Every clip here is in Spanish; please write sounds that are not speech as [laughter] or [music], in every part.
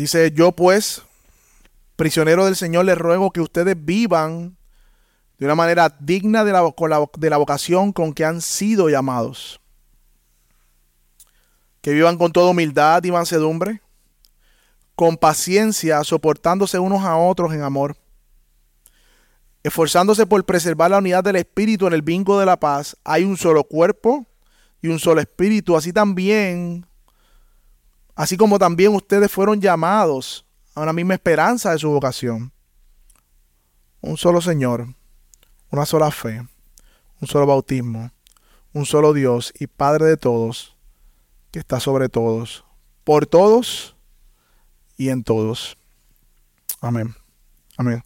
Dice, yo pues, prisionero del Señor, les ruego que ustedes vivan de una manera digna de la, de la vocación con que han sido llamados. Que vivan con toda humildad y mansedumbre, con paciencia, soportándose unos a otros en amor, esforzándose por preservar la unidad del Espíritu en el vínculo de la paz. Hay un solo cuerpo y un solo Espíritu, así también así como también ustedes fueron llamados a una misma esperanza de su vocación. Un solo Señor, una sola fe, un solo bautismo, un solo Dios y Padre de todos, que está sobre todos, por todos y en todos. Amén. Amén.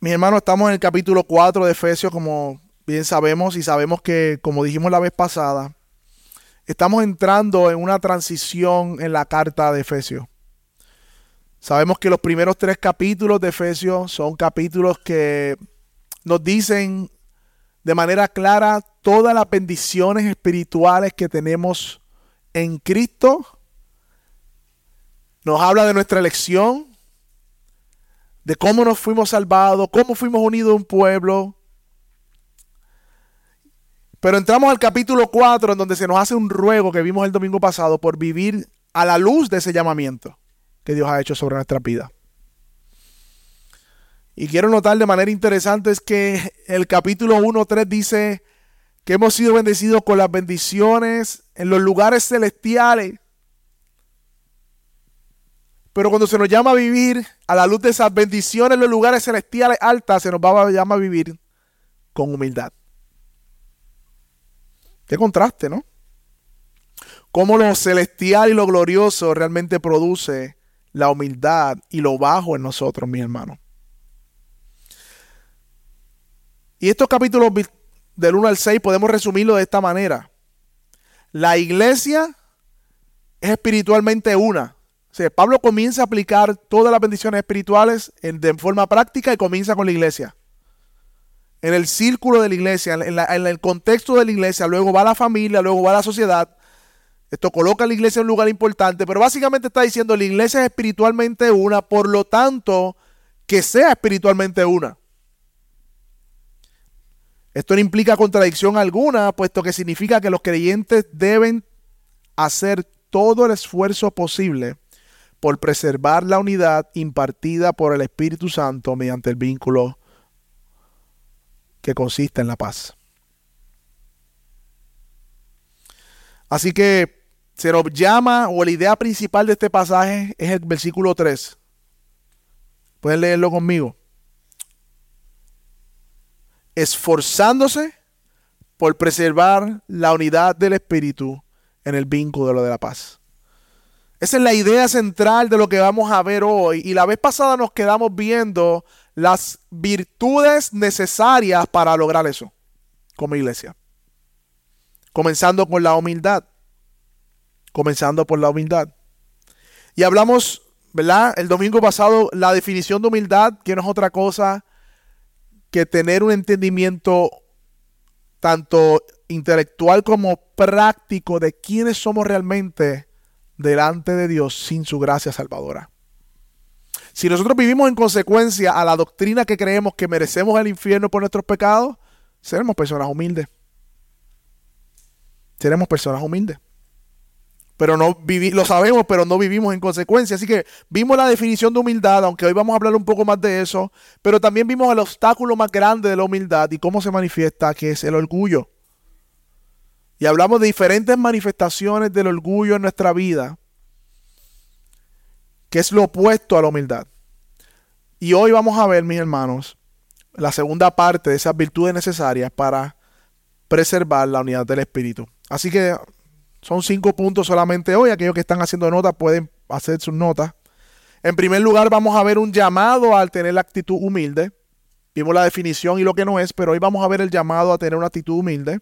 Mi hermano, estamos en el capítulo 4 de Efesios, como bien sabemos, y sabemos que, como dijimos la vez pasada, estamos entrando en una transición en la carta de Efesios. Sabemos que los primeros tres capítulos de Efesios son capítulos que nos dicen de manera clara todas las bendiciones espirituales que tenemos en Cristo. Nos habla de nuestra elección, de cómo nos fuimos salvados, cómo fuimos unidos a un pueblo, pero entramos al capítulo 4 en donde se nos hace un ruego que vimos el domingo pasado por vivir a la luz de ese llamamiento que Dios ha hecho sobre nuestra vida. Y quiero notar de manera interesante es que el capítulo 1.3 dice que hemos sido bendecidos con las bendiciones en los lugares celestiales. Pero cuando se nos llama a vivir a la luz de esas bendiciones en los lugares celestiales altas, se nos va a llamar a vivir con humildad. Qué contraste, ¿no? Cómo lo celestial y lo glorioso realmente produce la humildad y lo bajo en nosotros, mi hermano. Y estos capítulos del 1 al 6 podemos resumirlo de esta manera. La iglesia es espiritualmente una. O sea, Pablo comienza a aplicar todas las bendiciones espirituales en, de forma práctica y comienza con la iglesia en el círculo de la iglesia, en, el contexto de la iglesia, luego va la familia, luego va la sociedad. Esto coloca a la iglesia en un lugar importante, pero básicamente está diciendo la iglesia es espiritualmente una, por lo tanto, que sea espiritualmente una. Esto no implica contradicción alguna, puesto que significa que los creyentes deben hacer todo el esfuerzo posible por preservar la unidad impartida por el Espíritu Santo mediante el vínculo que consiste en la paz. Así que se nos llama, o la idea principal de este pasaje es el versículo 3. Pueden leerlo conmigo. Esforzándose por preservar la unidad del Espíritu en el vínculo de la paz. Esa es la idea central de lo que vamos a ver hoy. Y la vez pasada nos quedamos viendo las virtudes necesarias para lograr eso como iglesia. Comenzando con la humildad. Comenzando por la humildad. Y hablamos, ¿verdad? El domingo pasado, la definición de humildad, que no es otra cosa que tener un entendimiento tanto intelectual como práctico de quiénes somos realmente delante de Dios sin su gracia salvadora. Si nosotros vivimos en consecuencia a la doctrina que creemos que merecemos el infierno por nuestros pecados, seremos personas humildes. Seremos personas humildes. Pero no lo sabemos, pero no vivimos en consecuencia. Así que vimos la definición de humildad, aunque hoy vamos a hablar un poco más de eso, pero también vimos el obstáculo más grande de la humildad y cómo se manifiesta, que es el orgullo. Y hablamos de diferentes manifestaciones del orgullo en nuestra vida que es lo opuesto a la humildad. Y hoy vamos a ver, mis hermanos, la segunda parte de esas virtudes necesarias para preservar la unidad del espíritu. Así que son cinco puntos solamente hoy. Aquellos que están haciendo notas pueden hacer sus notas. En primer lugar, vamos a ver un llamado al tener la actitud humilde. Vimos la definición y lo que no es, pero hoy vamos a ver el llamado a tener una actitud humilde.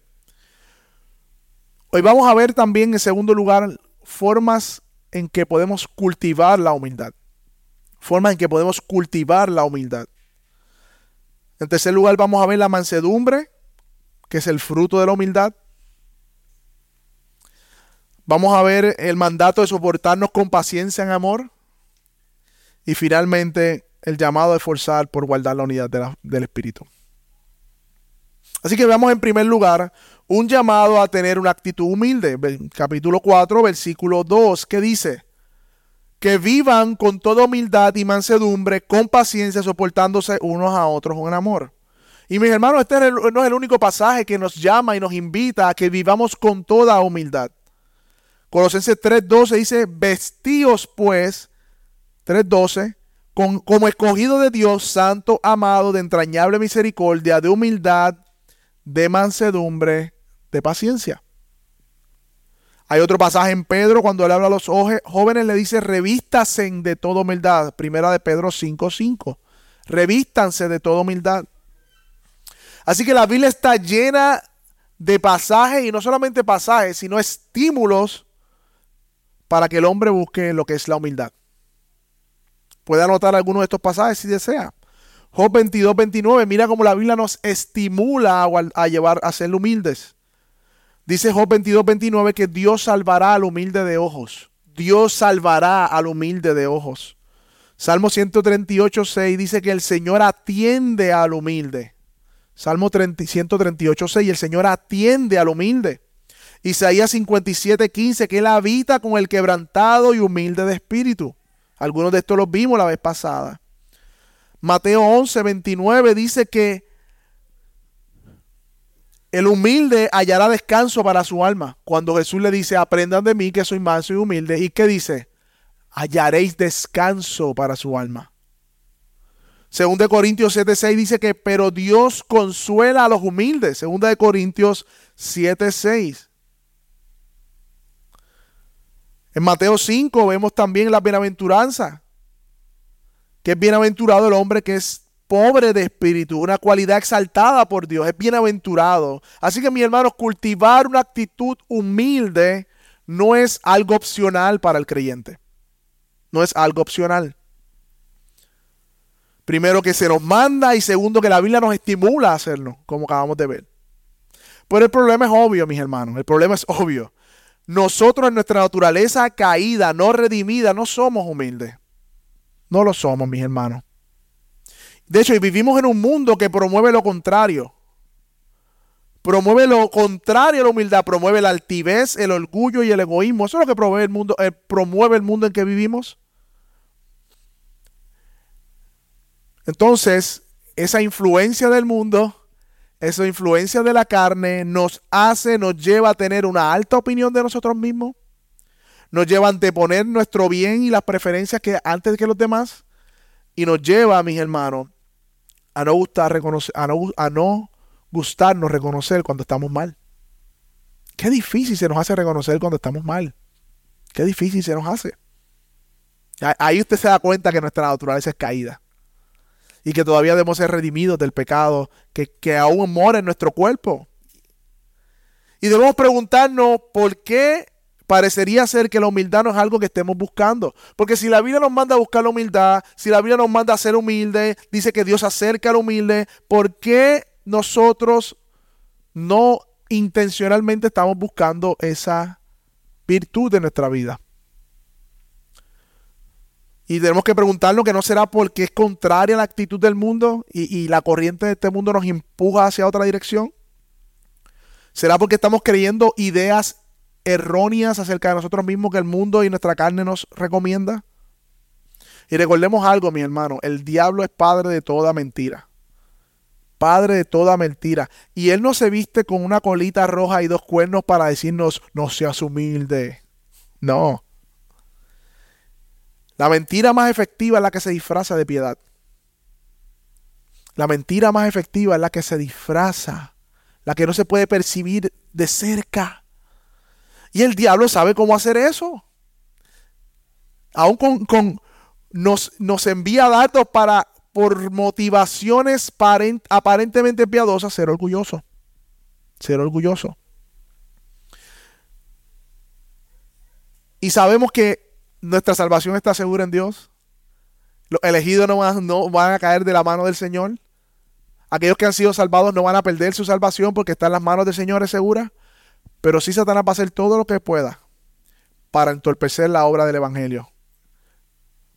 Hoy vamos a ver también, en segundo lugar, formas en que podemos cultivar la humildad. Forma en que podemos cultivar la humildad. En tercer lugar vamos a ver la mansedumbre, que es el fruto de la humildad. Vamos a ver el mandato de soportarnos con paciencia en amor. Y finalmente el llamado de esforzar por guardar la unidad del Espíritu. Así que veamos en primer lugar un llamado a tener una actitud humilde. Capítulo 4, versículo 2, que dice, que vivan con toda humildad y mansedumbre, con paciencia, soportándose unos a otros con amor. Y mis hermanos, este no es el único pasaje que nos llama y nos invita a que vivamos con toda humildad. Colosenses 3.12 dice, vestíos pues, 3.12, como escogido de Dios, santo, amado, de entrañable misericordia, de humildad, de mansedumbre, de paciencia. Hay otro pasaje en Pedro cuando él habla a los jóvenes, le dice, revístanse de toda humildad. Primera de Pedro 5.5. Revístanse de toda humildad. Así que la Biblia está llena de pasajes, y no solamente pasajes, sino estímulos para que el hombre busque lo que es la humildad. Puede anotar algunos de estos pasajes si desea. Job 22, 29, mira cómo la Biblia nos estimula a, llevar a ser humildes. Dice Job 22, 29 que Dios salvará al humilde de ojos. Dios salvará al humilde de ojos. Salmo 138, 6 dice que el Señor atiende al humilde. Salmo 138, 6, el Señor atiende al humilde. Isaías 57, 15, que Él habita con el quebrantado y humilde de espíritu. Algunos de estos los vimos la vez pasada. Mateo 11, 29 dice que el humilde hallará descanso para su alma. Cuando Jesús le dice, aprendan de mí que soy manso y humilde. ¿Y qué dice? Hallaréis descanso para su alma. Según de Corintios 7:6 dice que, pero Dios consuela a los humildes. Segunda de Corintios 7:6. En Mateo 5 vemos también la bienaventuranza que es bienaventurado el hombre que es pobre de espíritu, una cualidad exaltada por Dios, es bienaventurado. Así que, mis hermanos, cultivar una actitud humilde no es algo opcional para el creyente. No es algo opcional. Primero que se nos manda y segundo que la Biblia nos estimula a hacerlo, como acabamos de ver. Pero el problema es obvio, mis hermanos, el problema es obvio. Nosotros en nuestra naturaleza caída, no redimida, no somos humildes. No lo somos, mis hermanos. De hecho, vivimos en un mundo que promueve lo contrario. Promueve lo contrario a la humildad, promueve la altivez, el orgullo y el egoísmo. Eso es lo que promueve el mundo, eh, promueve el mundo en que vivimos. Entonces, esa influencia del mundo, esa influencia de la carne, nos hace, nos lleva a tener una alta opinión de nosotros mismos, nos lleva a anteponer nuestro bien y las preferencias que antes que los demás y nos lleva, mis hermanos, a no gustar reconocer, a no, a no gustarnos reconocer cuando estamos mal. Qué difícil se nos hace reconocer cuando estamos mal. Qué difícil se nos hace. Ahí usted se da cuenta que nuestra naturaleza es caída. Y que todavía debemos ser redimidos del pecado que, que aún mora en nuestro cuerpo. Y debemos preguntarnos por qué parecería ser que la humildad no es algo que estemos buscando. Porque si la Biblia nos manda a buscar la humildad, si la Biblia nos manda a ser humilde, dice que Dios acerca al humilde, ¿por qué nosotros no intencionalmente estamos buscando esa virtud de nuestra vida? Y tenemos que preguntarnos que no será porque es contraria a la actitud del mundo y, y la corriente de este mundo nos empuja hacia otra dirección. ¿Será porque estamos creyendo ideas erróneas acerca de nosotros mismos que el mundo y nuestra carne nos recomienda? Y recordemos algo, mi hermano, el diablo es padre de toda mentira. Padre de toda mentira. Y él no se viste con una colita roja y dos cuernos para decirnos, no seas humilde. No. La mentira más efectiva es la que se disfraza de piedad. La mentira más efectiva es la que se disfraza, la que no se puede percibir de cerca. Y el diablo sabe cómo hacer eso. Aún con, nos, nos, envía datos para, por motivaciones aparentemente piadosas, ser orgulloso. Ser orgulloso. Y sabemos que nuestra salvación está segura en Dios. Los elegidos no van, no van a caer de la mano del Señor. Aquellos que han sido salvados no van a perder su salvación porque está en las manos del Señor, es segura. Pero sí Satanás va a hacer todo lo que pueda para entorpecer la obra del Evangelio,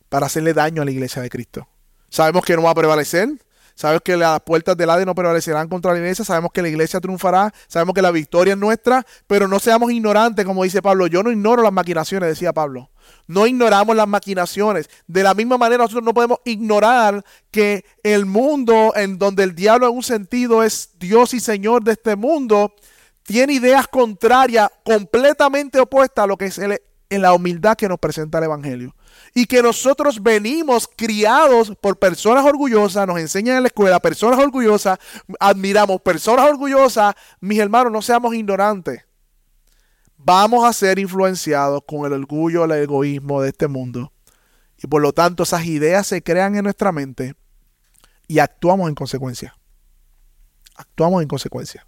para hacerle daño a la iglesia de Cristo. Sabemos que no va a prevalecer, sabemos que las puertas del Hades no prevalecerán contra la iglesia, sabemos que la iglesia triunfará, sabemos que la victoria es nuestra, pero no seamos ignorantes, como dice Pablo. Yo no ignoro las maquinaciones, decía Pablo. No ignoramos las maquinaciones. De la misma manera, nosotros no podemos ignorar que el mundo en donde el diablo en un sentido es Dios y Señor de este mundo, tiene ideas contrarias, completamente opuestas a lo que es en la humildad que nos presenta el Evangelio. Y que nosotros venimos criados por personas orgullosas, nos enseñan en la escuela, personas orgullosas, admiramos personas orgullosas. Mis hermanos, no seamos ignorantes. Vamos a ser influenciados con el orgullo, el egoísmo de este mundo. Y por lo tanto esas ideas se crean en nuestra mente y actuamos en consecuencia. Actuamos en consecuencia.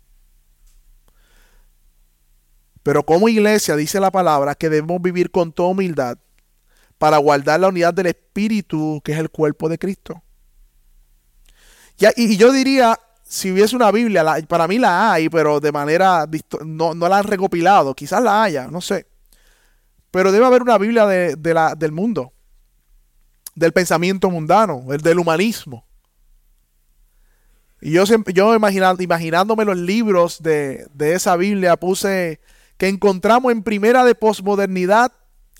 Pero como iglesia dice la palabra que debemos vivir con toda humildad para guardar la unidad del Espíritu, que es el cuerpo de Cristo. y, yo diría, si hubiese una Biblia, para mí la hay, pero de manera, no, no, la han recopilado, quizás la haya, no sé. Pero debe haber una Biblia de, la, del mundo, del pensamiento mundano, el del humanismo. Y yo, yo imaginando, imaginándome los libros de, de esa Biblia, puse que encontramos en primera de posmodernidad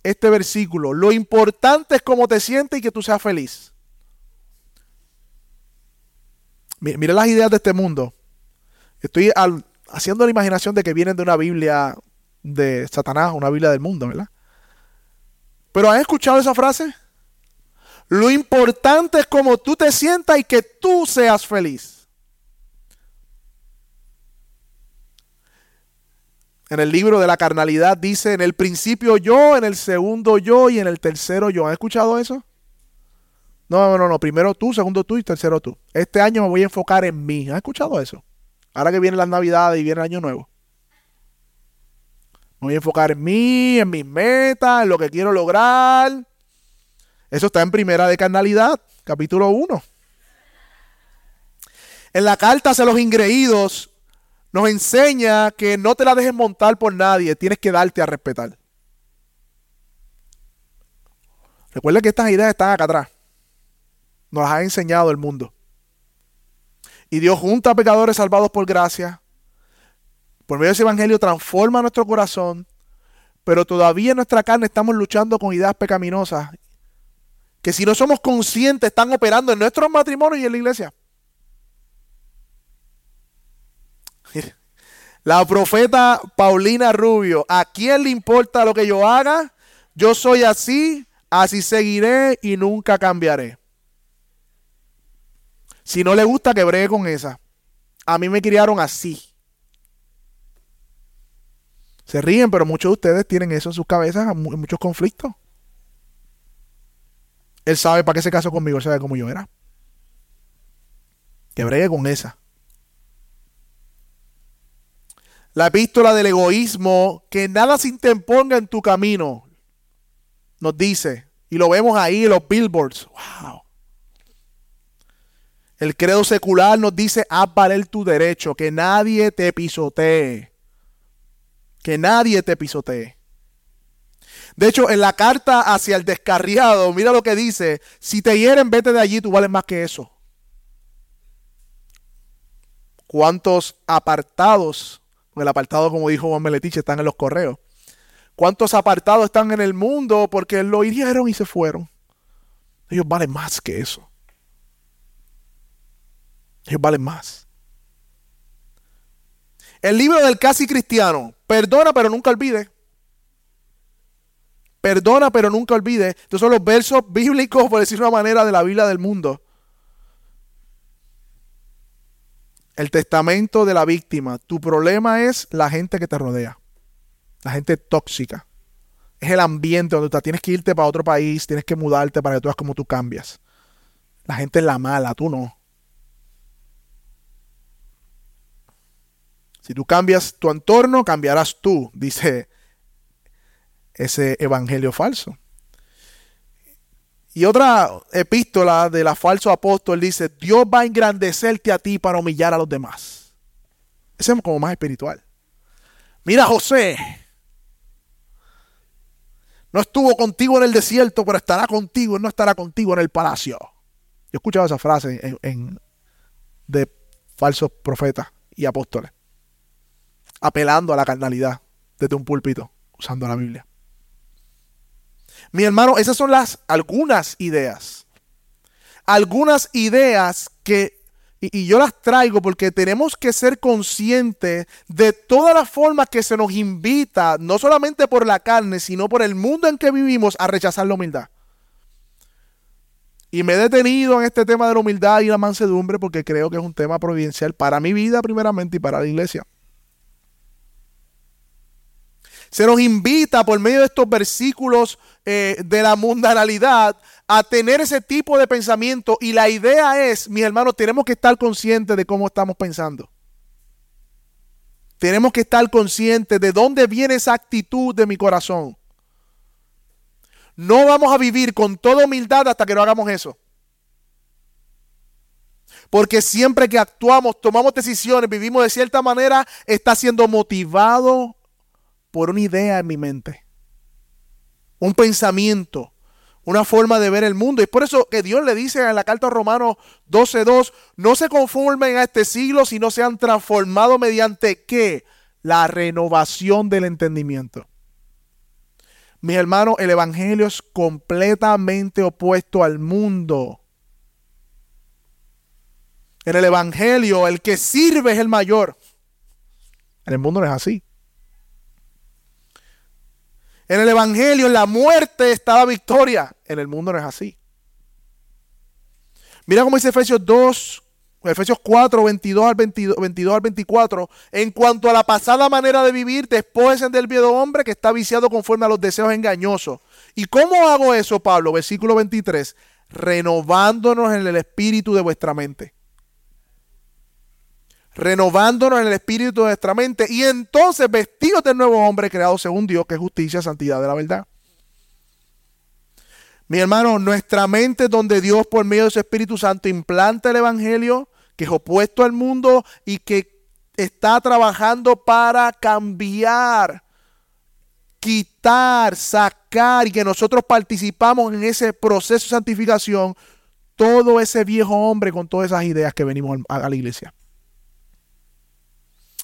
este versículo. Lo importante es cómo te sientes y que tú seas feliz. Mira las ideas de este mundo. Estoy haciendo la imaginación de que vienen de una Biblia de Satanás, una Biblia del mundo, ¿verdad? Pero ¿has escuchado esa frase? Lo importante es cómo tú te sientas y que tú seas feliz. En el libro de la carnalidad dice, en el principio yo, en el segundo yo y en el tercero yo. ¿Han escuchado eso? No, no, no. Primero tú, segundo tú y tercero tú. Este año me voy a enfocar en mí. ¿Han escuchado eso? Ahora que vienen las navidades y viene el año nuevo. Me voy a enfocar en mí, en mis metas, en lo que quiero lograr. Eso está en primera de carnalidad, capítulo 1. En la carta hacia los ingreídos, nos enseña que no te la dejes montar por nadie, tienes que darte a respetar. Recuerda que estas ideas están acá atrás. Nos las ha enseñado el mundo. Y Dios junta a pecadores salvados por gracia. Por medio de ese evangelio transforma nuestro corazón. Pero todavía en nuestra carne estamos luchando con ideas pecaminosas. Que si no somos conscientes están operando en nuestros matrimonios y en la iglesia. La profeta Paulina Rubio, ¿a quién le importa lo que yo haga? Yo soy así, así seguiré y nunca cambiaré. Si no le gusta, que bregue con esa. A mí me criaron así. Se ríen, pero muchos de ustedes tienen eso en sus cabezas, muchos conflictos. Él sabe para qué se casó conmigo, él sabe cómo yo era. Que bregue con esa. La epístola del egoísmo, que nada se interponga en tu camino, nos dice, y lo vemos ahí en los billboards, wow. El credo secular nos dice, haz valer tu derecho, que nadie te pisotee, que nadie te pisotee. De hecho, en la carta hacia el descarriado, mira lo que dice, si te hieren, vete de allí, tú vales más que eso. ¿Cuántos apartados el apartado, como dijo Juan Meletiche, están en los correos. ¿Cuántos apartados están en el mundo porque lo hirieron y se fueron? Ellos valen más que eso. Ellos valen más. El libro del casi cristiano, perdona pero nunca olvide. Perdona pero nunca olvide. Estos son los versos bíblicos, por decir una manera, de la Biblia del mundo. El testamento de la víctima. Tu problema es la gente que te rodea. La gente tóxica. Es el ambiente donde tú tienes que irte para otro país, tienes que mudarte para que tú veas cómo tú cambias. La gente es la mala, tú no. Si tú cambias tu entorno, cambiarás tú, dice ese evangelio falso. Y otra epístola de la falso apóstol dice, Dios va a engrandecerte a ti para humillar a los demás. Ese es como más espiritual. Mira José. No estuvo contigo en el desierto, pero estará contigo y no estará contigo en el palacio. Yo he escuchado esa frase en, de falsos profetas y apóstoles, apelando a la carnalidad desde un púlpito, usando la Biblia. Mi hermano, esas son las algunas ideas. Algunas ideas que y, yo las traigo porque tenemos que ser conscientes de todas las formas que se nos invita, no solamente por la carne, sino por el mundo en que vivimos, a rechazar la humildad. Y me he detenido en este tema de la humildad y la mansedumbre porque creo que es un tema providencial para mi vida primeramente y para la iglesia. Se nos invita por medio de estos versículos eh, de la mundanalidad a tener ese tipo de pensamiento y la idea es, mis hermanos, tenemos que estar conscientes de cómo estamos pensando. Tenemos que estar conscientes de dónde viene esa actitud de mi corazón. No vamos a vivir con toda humildad hasta que no hagamos eso. Porque siempre que actuamos, tomamos decisiones, vivimos de cierta manera, está siendo motivado por una idea en mi mente, un pensamiento, una forma de ver el mundo. Y por eso que Dios le dice en la carta a Romanos 12.2, no se conformen a este siglo, sino sean transformados mediante qué? La renovación del entendimiento. Mis hermanos, el Evangelio es completamente opuesto al mundo. En el Evangelio, el que sirve es el mayor. En el mundo no es así. En el Evangelio, en la muerte está la victoria. En el mundo no es así. Mira cómo dice Efesios 2, Efesios 4, 22 al, 22, al 24. En cuanto a la pasada manera de vivir, después del viejo hombre que está viciado conforme a los deseos engañosos. ¿Y cómo hago eso, Pablo? Versículo 23. Renovándonos en el espíritu de vuestra mente renovándonos en el espíritu de nuestra mente y entonces vestidos del nuevo hombre creado según Dios, que es justicia, santidad de la verdad. Mi hermano, nuestra mente donde Dios por medio de su Espíritu Santo implanta el Evangelio, que es opuesto al mundo y que está trabajando para cambiar, quitar, sacar y que nosotros participamos en ese proceso de santificación, todo ese viejo hombre con todas esas ideas que venimos a la iglesia.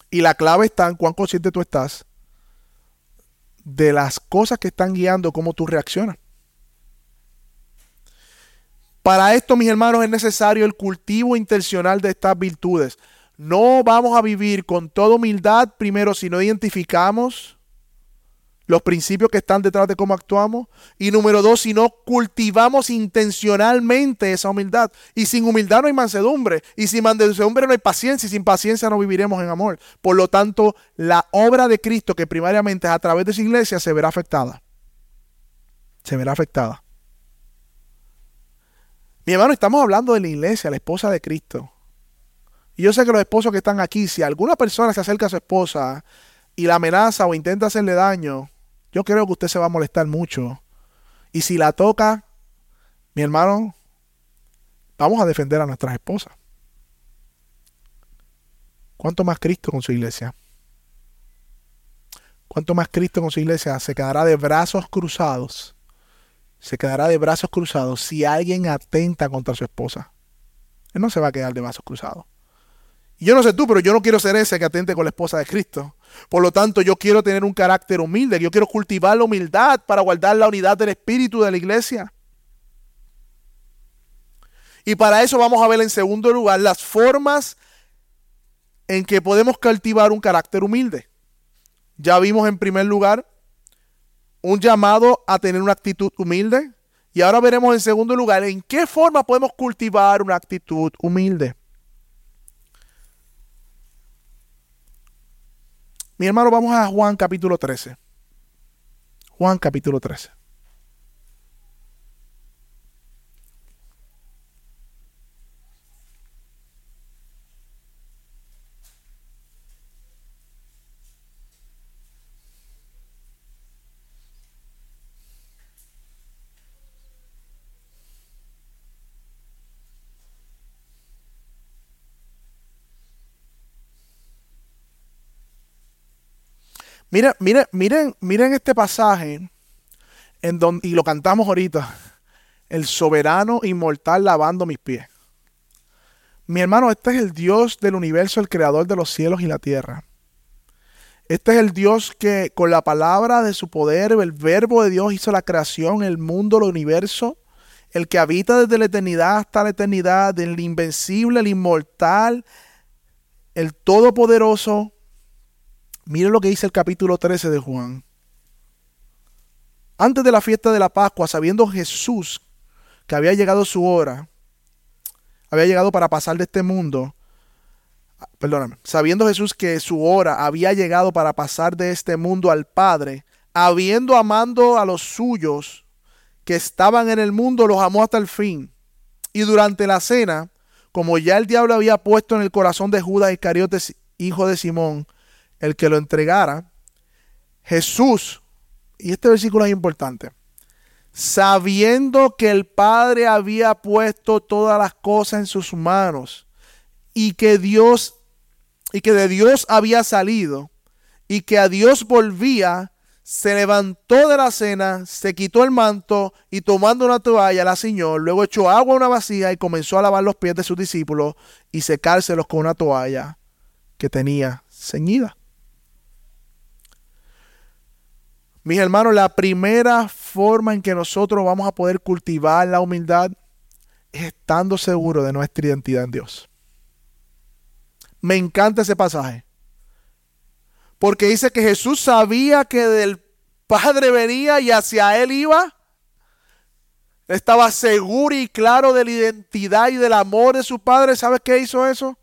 Y la clave está en cuán consciente tú estás de las cosas que están guiando cómo tú reaccionas. Para esto, mis hermanos, es necesario el cultivo intencional de estas virtudes. No vamos a vivir con toda humildad primero si no identificamos los principios que están detrás de cómo actuamos. Y número dos, si no cultivamos intencionalmente esa humildad. Y sin humildad no hay mansedumbre. Y sin mansedumbre no hay paciencia. Y sin paciencia no viviremos en amor. Por lo tanto, la obra de Cristo, que primariamente es a través de su iglesia, se verá afectada. Se verá afectada. Mi hermano, estamos hablando de la iglesia, la esposa de Cristo. Y yo sé que los esposos que están aquí, si alguna persona se acerca a su esposa y la amenaza o intenta hacerle daño, yo creo que usted se va a molestar mucho. Y si la toca, mi hermano, vamos a defender a nuestras esposas. ¿Cuánto más Cristo con su iglesia? ¿Cuánto más Cristo con su iglesia se quedará de brazos cruzados? Se quedará de brazos cruzados si alguien atenta contra su esposa. Él no se va a quedar de brazos cruzados. Y yo no sé tú, pero yo no quiero ser ese que atente con la esposa de Cristo. Por lo tanto, yo quiero tener un carácter humilde, yo quiero cultivar la humildad para guardar la unidad del espíritu de la iglesia. Y para eso vamos a ver en segundo lugar las formas en que podemos cultivar un carácter humilde. Ya vimos en primer lugar un llamado a tener una actitud humilde. Y ahora veremos en segundo lugar en qué forma podemos cultivar una actitud humilde. Mi hermano, vamos a Juan capítulo 13. Juan capítulo 13. Mira, miren, miren, miren este pasaje en donde, y lo cantamos ahorita, el soberano inmortal lavando mis pies. Mi hermano, este es el Dios del universo, el creador de los cielos y la tierra. Este es el Dios que con la palabra de su poder, el verbo de Dios hizo la creación, el mundo, el universo, el que habita desde la eternidad hasta la eternidad, el invencible, el inmortal, el todopoderoso. Mire lo que dice el capítulo 13 de Juan. Antes de la fiesta de la Pascua, sabiendo Jesús que había llegado su hora, había llegado para pasar de este mundo, perdóname, sabiendo Jesús que su hora había llegado para pasar de este mundo al Padre, habiendo amando a los suyos que estaban en el mundo, los amó hasta el fin. Y durante la cena, como ya el diablo había puesto en el corazón de Judas Iscariote, hijo de Simón, el que lo entregara, Jesús, y este versículo es importante, sabiendo que el Padre había puesto todas las cosas en sus manos y que Dios y que de Dios había salido y que a Dios volvía, se levantó de la cena, se quitó el manto y tomando una toalla la ciñó, luego echó agua a una vacía y comenzó a lavar los pies de sus discípulos y secárselos con una toalla que tenía ceñida. Mis hermanos, la primera forma en que nosotros vamos a poder cultivar la humildad es estando seguros de nuestra identidad en Dios. Me encanta ese pasaje. Porque dice que Jesús sabía que del Padre venía y hacia Él iba. Estaba seguro y claro de la identidad y del amor de su Padre. ¿Sabes qué hizo eso?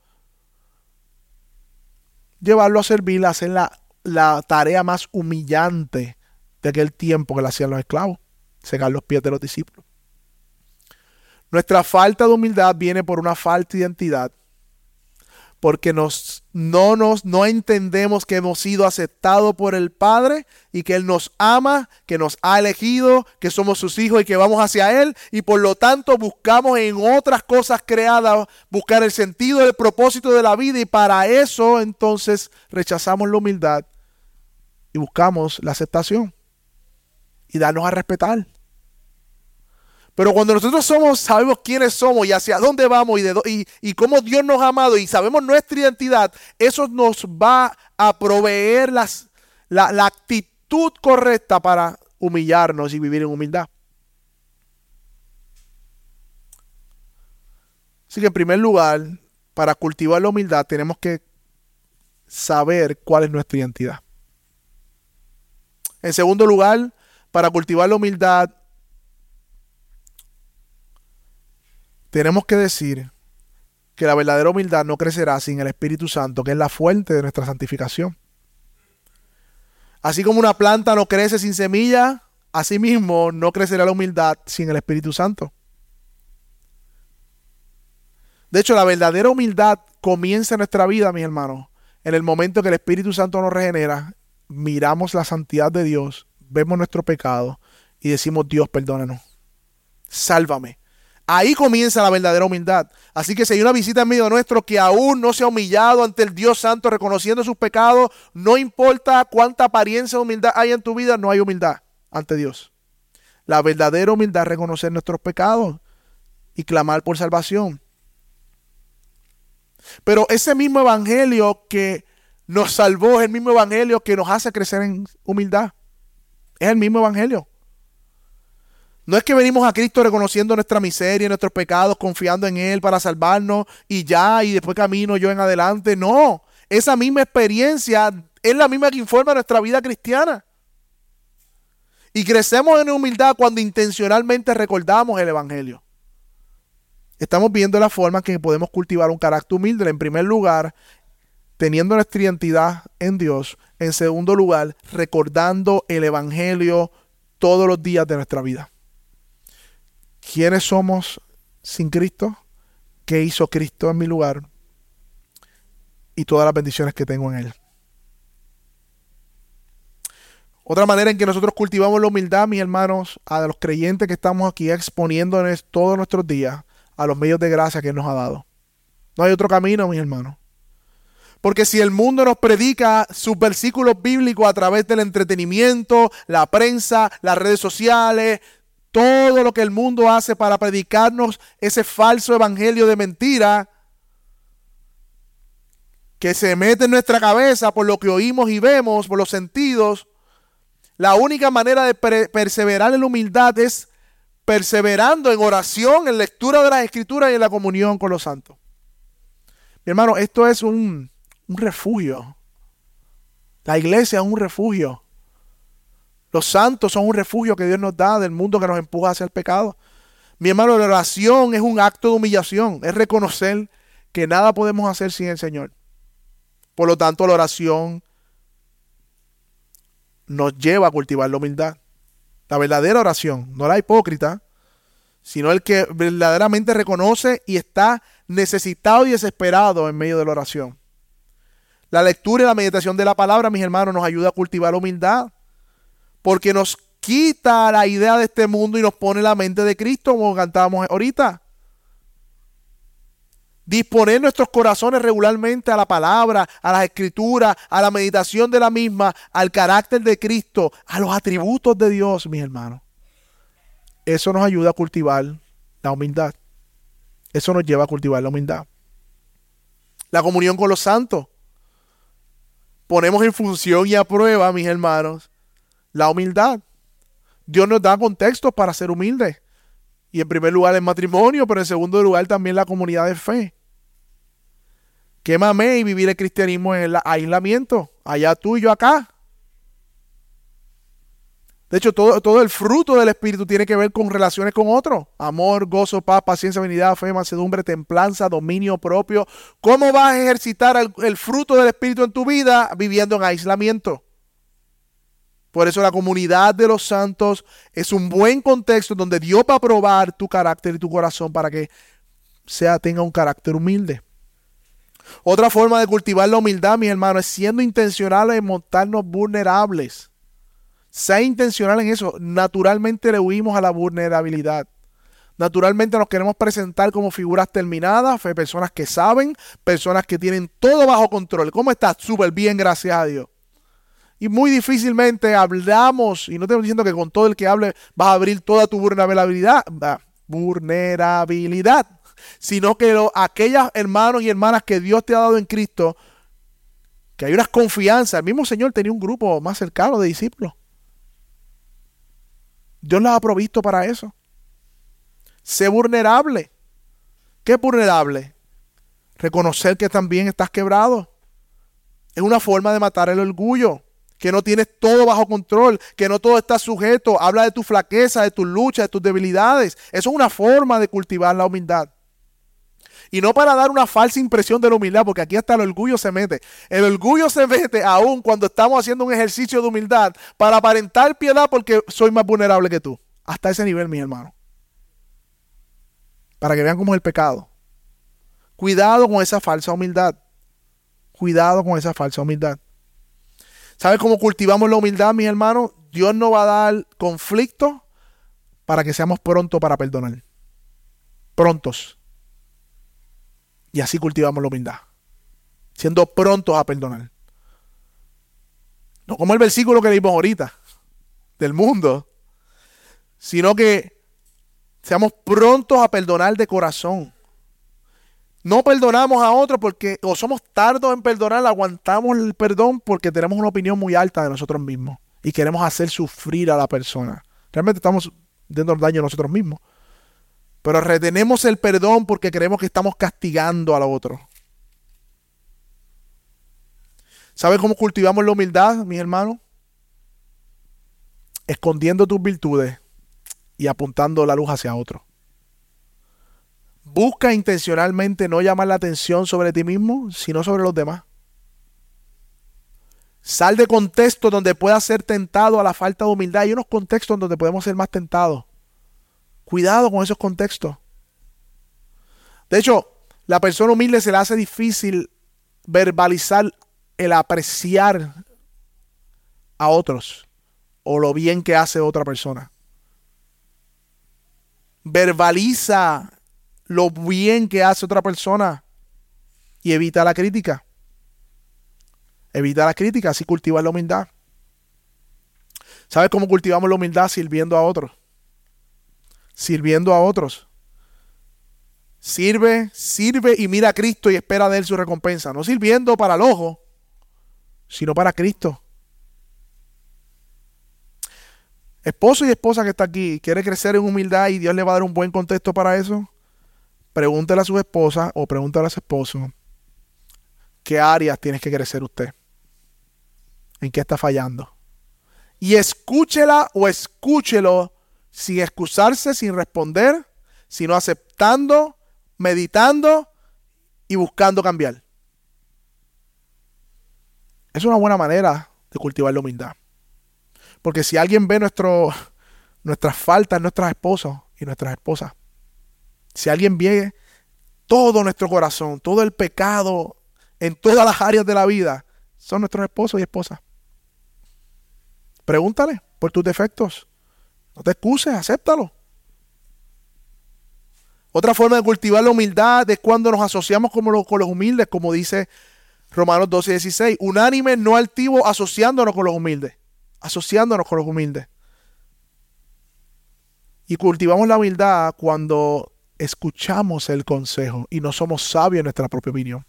Llevarlo a servir, a hacer la, la tarea más humillante de aquel tiempo que le hacían los esclavos, secar los pies de los discípulos. Nuestra falta de humildad viene por una falta de identidad, porque nos, no, nos, no entendemos que hemos sido aceptados por el Padre y que Él nos ama, que nos ha elegido, que somos sus hijos y que vamos hacia Él y por lo tanto buscamos en otras cosas creadas buscar el sentido, el propósito de la vida y para eso entonces rechazamos la humildad y buscamos la aceptación y darnos a respetar. Pero cuando nosotros somos, sabemos quiénes somos y hacia dónde vamos y, de, y, cómo Dios nos ha amado y sabemos nuestra identidad, eso nos va a proveer las, la, la actitud correcta para humillarnos y vivir en humildad. Así que en primer lugar, para cultivar la humildad tenemos que saber cuál es nuestra identidad. En segundo lugar, para cultivar la humildad, tenemos que decir que la verdadera humildad no crecerá sin el Espíritu Santo, que es la fuente de nuestra santificación. Así como una planta no crece sin semilla, asimismo no crecerá la humildad sin el Espíritu Santo. De hecho, la verdadera humildad comienza en nuestra vida, mis hermanos, en el momento que el Espíritu Santo nos regenera, miramos la santidad de Dios vemos nuestro pecado y decimos, Dios, perdónanos, sálvame. Ahí comienza la verdadera humildad. Así que si hay una visita en medio nuestro que aún no se ha humillado ante el Dios Santo reconociendo sus pecados, no importa cuánta apariencia de humildad hay en tu vida, no hay humildad ante Dios. La verdadera humildad es reconocer nuestros pecados y clamar por salvación. Pero ese mismo evangelio que nos salvó es el mismo evangelio que nos hace crecer en humildad. Es el mismo evangelio. No es que venimos a Cristo reconociendo nuestra miseria, nuestros pecados, confiando en Él para salvarnos y ya, y después camino yo en adelante. No, esa misma experiencia es la misma que informa nuestra vida cristiana. Y crecemos en humildad cuando intencionalmente recordamos el Evangelio. Estamos viendo la forma en que podemos cultivar un carácter humilde. En primer lugar, teniendo nuestra identidad en Dios. En segundo lugar, recordando el Evangelio todos los días de nuestra vida. ¿Quiénes somos sin Cristo? ¿Qué hizo Cristo en mi lugar? Y todas las bendiciones que tengo en Él. Otra manera en que nosotros cultivamos la humildad, mis hermanos, a los creyentes que estamos aquí exponiéndonos todos nuestros días a los medios de gracia que Él nos ha dado. No hay otro camino, mis hermanos. Porque si el mundo nos predica sus versículos bíblicos a través del entretenimiento, la prensa, las redes sociales, todo lo que el mundo hace para predicarnos ese falso evangelio de mentira, que se mete en nuestra cabeza por lo que oímos y vemos, por los sentidos, la única manera de perseverar en la humildad es perseverando en oración, en lectura de las escrituras y en la comunión con los santos. Mi hermano, esto es un, un refugio. La iglesia es un refugio. Los santos son un refugio que Dios nos da del mundo que nos empuja hacia el pecado. Mi hermano, la oración es un acto de humillación, es reconocer que nada podemos hacer sin el Señor. Por lo tanto, la oración nos lleva a cultivar la humildad. La verdadera oración, no la hipócrita, sino el que verdaderamente reconoce y está necesitado y desesperado en medio de la oración. La lectura y la meditación de la palabra, mis hermanos, nos ayuda a cultivar la humildad, porque nos quita la idea de este mundo y nos pone la mente de Cristo, como cantábamos ahorita. Disponer nuestros corazones regularmente a la palabra, a las escrituras, a la meditación de la misma, al carácter de Cristo, a los atributos de Dios, mis hermanos. Eso nos ayuda a cultivar la humildad. Eso nos lleva a cultivar la humildad. La comunión con los santos. Ponemos en función y a prueba, mis hermanos, la humildad. Dios nos da contextos para ser humildes. Y en primer lugar el matrimonio, pero en segundo lugar también la comunidad de fe. Quémame y vivir el cristianismo en el aislamiento. Allá tú y yo acá. De hecho, todo, todo, el fruto del Espíritu tiene que ver con relaciones con otros. Amor, gozo, paz, paciencia, benignidad, fe, mansedumbre, templanza, dominio propio. ¿Cómo vas a ejercitar el fruto del Espíritu en tu vida viviendo en aislamiento? Por eso la comunidad de los santos es un buen contexto donde Dios va a probar tu carácter y tu corazón para que sea, tenga un carácter humilde. Otra forma de cultivar la humildad, mis hermanos, es siendo intencionales en montarnos vulnerables. Sea intencional en eso. Naturalmente le huimos a la vulnerabilidad. Naturalmente nos queremos presentar como figuras terminadas, personas que saben, personas que tienen todo bajo control. ¿Cómo estás? Súper bien, gracias a Dios. Y muy difícilmente hablamos, y no estoy diciendo que con todo el que hable vas a abrir toda tu vulnerabilidad, vulnerabilidad, sino que lo, aquellas hermanos y hermanas que Dios te ha dado en Cristo, que hay unas confianzas. El mismo Señor tenía un grupo más cercano de discípulos. Dios las ha provisto para eso. Sé vulnerable. ¿Qué es vulnerable? Reconocer que también estás quebrado. Es una forma de matar el orgullo que no tienes todo bajo control, que no todo está sujeto. Habla de tu flaqueza, de tus luchas, de tus debilidades. Eso es una forma de cultivar la humildad. Y no para dar una falsa impresión de la humildad, porque aquí hasta el orgullo se mete. El orgullo se mete aún cuando estamos haciendo un ejercicio de humildad para aparentar piedad porque soy más vulnerable que tú. Hasta ese nivel, mi hermano. Para que vean cómo es el pecado. Cuidado con esa falsa humildad. Cuidado con esa falsa humildad. ¿Sabes cómo cultivamos la humildad, mis hermanos? Dios no va a dar conflicto para que seamos prontos para perdonar. Prontos. Y así cultivamos la humildad. Siendo prontos a perdonar. No como el versículo que leímos ahorita del mundo, sino que seamos prontos a perdonar de corazón. No perdonamos a otros porque o somos tardos en perdonar, aguantamos el perdón porque tenemos una opinión muy alta de nosotros mismos y queremos hacer sufrir a la persona. Realmente estamos dando daño a nosotros mismos. Pero retenemos el perdón porque creemos que estamos castigando al otro. ¿Sabes cómo cultivamos la humildad, mis hermanos? Escondiendo tus virtudes y apuntando la luz hacia otro. Busca intencionalmente no llamar la atención sobre ti mismo, sino sobre los demás. Sal de contextos donde puedas ser tentado a la falta de humildad. Hay unos contextos donde podemos ser más tentados. Cuidado con esos contextos. De hecho, la persona humilde se le hace difícil verbalizar el apreciar a otros o lo bien que hace otra persona. Verbaliza lo bien que hace otra persona y evita la crítica. Evita la crítica, así cultivas la humildad. ¿Sabes cómo cultivamos la humildad? Sirviendo a otros. Sirviendo a otros. Sirve, sirve y mira a Cristo y espera de Él su recompensa. No sirviendo para el ojo, sino para Cristo. Esposo y esposa que está aquí, quiere crecer en humildad y Dios le va a dar un buen contexto para eso. Pregúntele a su esposa o pregúntale a su esposo qué áreas tienes que crecer usted. ¿En qué está fallando? Y escúchela o escúchelo sin excusarse, sin responder, sino aceptando, meditando y buscando cambiar. Es una buena manera de cultivar la humildad. Porque si alguien ve [laughs] nuestras faltas en nuestras esposas y nuestras esposas, si alguien ve todo nuestro corazón, todo el pecado en todas las áreas de la vida, son nuestros esposos y esposas. Pregúntale por tus defectos. No te excuses, acéptalo. Otra forma de cultivar la humildad es cuando nos asociamos con los, con los humildes, como dice Romanos 12 y 16. Unánime, no altivo, asociándonos con los humildes. Asociándonos con los humildes. Y cultivamos la humildad cuando escuchamos el consejo y no somos sabios en nuestra propia opinión.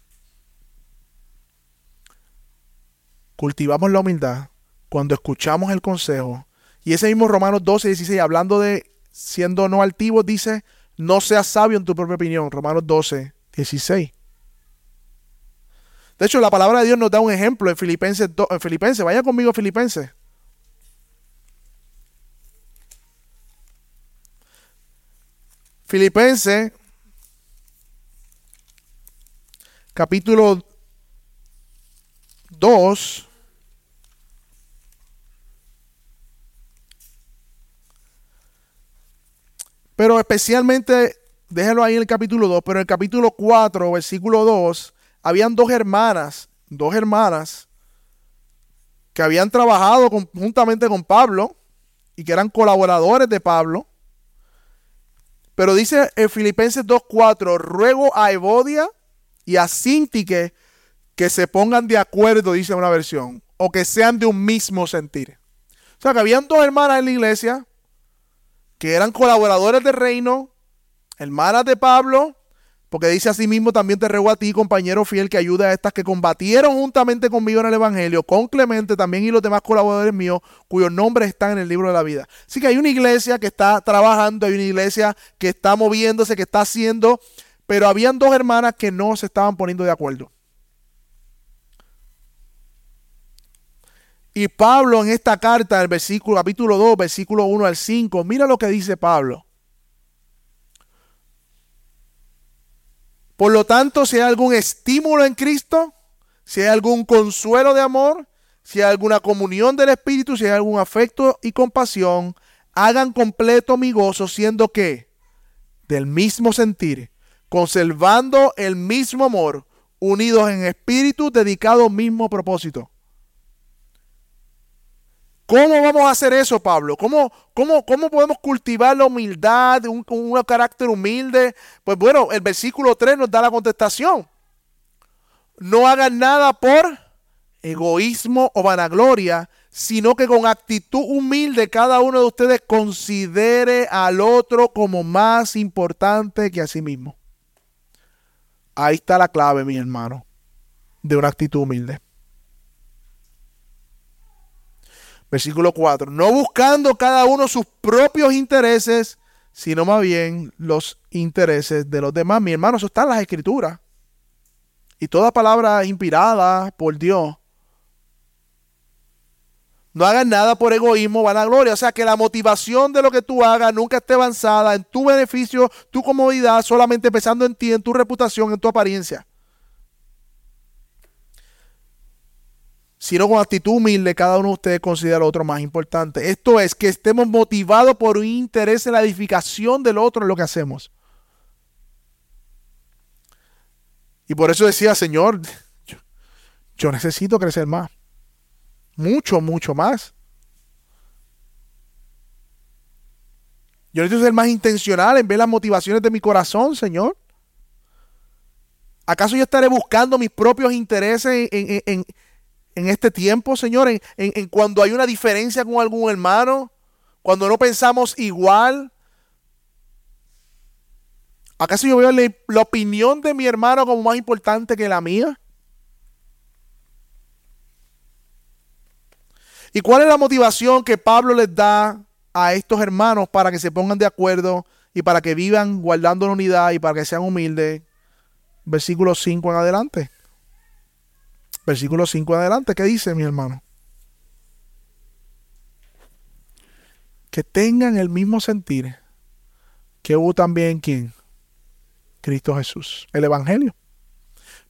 Cultivamos la humildad cuando escuchamos el consejo. Y ese mismo Romanos 12, 16, hablando de siendo no altivo, dice, no seas sabio en tu propia opinión. Romanos 12, 16. De hecho, la palabra de Dios nos da un ejemplo en Filipenses, en Filipenses. Vaya conmigo a Filipenses. Filipenses, capítulo 2. Pero especialmente, déjelo ahí en el capítulo 2, pero en el capítulo 4, versículo 2, habían dos hermanas, dos hermanas, que habían trabajado conjuntamente con Pablo y que eran colaboradores de Pablo. Pero dice en Filipenses 2.4, ruego a Evodia y a Sintique que se pongan de acuerdo, dice una versión, o que sean de un mismo sentir. O sea, que habían dos hermanas en la iglesia que eran colaboradores del reino, hermanas de Pablo, porque dice así mismo, también te ruego a ti, compañero fiel, que ayude a estas que combatieron juntamente conmigo en el Evangelio, con Clemente también y los demás colaboradores míos, cuyos nombres están en el libro de la vida. Así que hay una iglesia que está trabajando, hay una iglesia que está moviéndose, que está haciendo, pero habían dos hermanas que no se estaban poniendo de acuerdo. Y Pablo en esta carta, el versículo, capítulo 2, versículo 1 al 5, mira lo que dice Pablo. Por lo tanto, si hay algún estímulo en Cristo, si hay algún consuelo de amor, si hay alguna comunión del Espíritu, si hay algún afecto y compasión, hagan completo mi gozo, siendo que del mismo sentir, conservando el mismo amor, unidos en espíritu, dedicados al mismo propósito. ¿Cómo vamos a hacer eso, Pablo? ¿Cómo, cómo, cómo podemos cultivar la humildad, un, un carácter humilde? Pues bueno, el versículo 3 nos da la contestación. No hagan nada por egoísmo o vanagloria, sino que con actitud humilde cada uno de ustedes considere al otro como más importante que a sí mismo. Ahí está la clave, mi hermano, de una actitud humilde. Versículo 4. No buscando cada uno sus propios intereses, sino más bien los intereses de los demás. Mi hermano, eso está en las escrituras. Y toda palabra inspirada por Dios. No hagas nada por egoísmo, vanagloria. O sea, que la motivación de lo que tú hagas nunca esté avanzada en tu beneficio, tu comodidad, solamente pensando en ti, en tu reputación, en tu apariencia. Sino con actitud humilde, cada uno de ustedes considera lo otro más importante. Esto es que estemos motivados por un interés en la edificación del otro en lo que hacemos. Y por eso decía, Señor, yo, necesito crecer más. Mucho, mucho más. Yo necesito ser más intencional en ver las motivaciones de mi corazón, Señor. ¿Acaso yo estaré buscando mis propios intereses en, en este tiempo, Señor, en, en cuando hay una diferencia con algún hermano, cuando no pensamos igual. ¿Acaso yo veo la opinión de mi hermano como más importante que la mía? ¿Y cuál es la motivación que Pablo les da a estos hermanos para que se pongan de acuerdo y para que vivan guardando la unidad y para que sean humildes? Versículo 5 en adelante. Versículo 5 en adelante. ¿Qué dice mi hermano? Que tengan el mismo sentir que hubo también quien? Cristo Jesús. El Evangelio.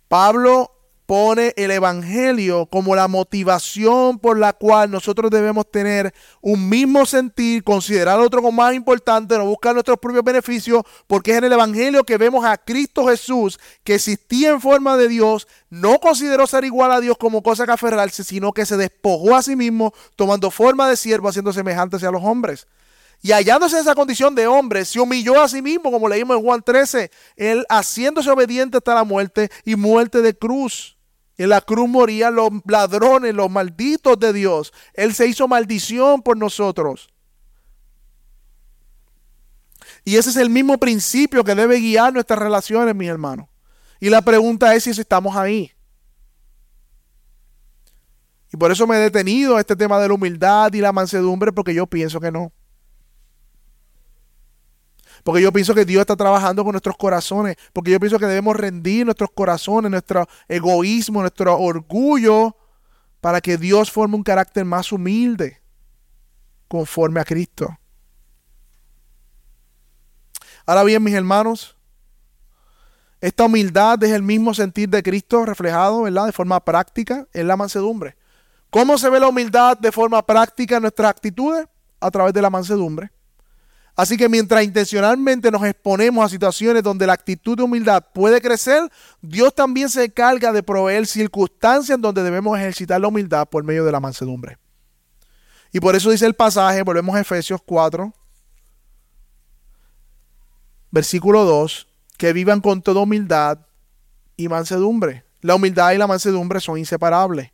Pablo pone el Evangelio como la motivación por la cual nosotros debemos tener un mismo sentir, considerar al otro como más importante, no buscar nuestros propios beneficios, porque es en el Evangelio que vemos a Cristo Jesús, que existía en forma de Dios, no consideró ser igual a Dios como cosa que aferrarse, sino que se despojó a sí mismo, tomando forma de siervo, haciendo semejante a los hombres. Y hallándose en esa condición de hombre, se humilló a sí mismo, como leímos en Juan 13, él haciéndose obediente hasta la muerte y muerte de cruz. En la cruz morían los ladrones, los malditos de Dios. Él se hizo maldición por nosotros. Y ese es el mismo principio que debe guiar nuestras relaciones, mis hermanos. Y la pregunta es si estamos ahí. Y por eso me he detenido a este tema de la humildad y la mansedumbre, porque yo pienso que no. Porque yo pienso que Dios está trabajando con nuestros corazones. Porque yo pienso que debemos rendir nuestros corazones, nuestro egoísmo, nuestro orgullo, para que Dios forme un carácter más humilde, conforme a Cristo. Ahora bien, mis hermanos, esta humildad es el mismo sentir de Cristo reflejado, ¿verdad? De forma práctica en la mansedumbre. ¿Cómo se ve la humildad de forma práctica en nuestras actitudes? A través de la mansedumbre. Así que mientras intencionalmente nos exponemos a situaciones donde la actitud de humildad puede crecer, Dios también se encarga de proveer circunstancias donde debemos ejercitar la humildad por medio de la mansedumbre. Y por eso dice el pasaje, volvemos a Efesios 4, versículo 2, que vivan con toda humildad y mansedumbre. La humildad y la mansedumbre son inseparables.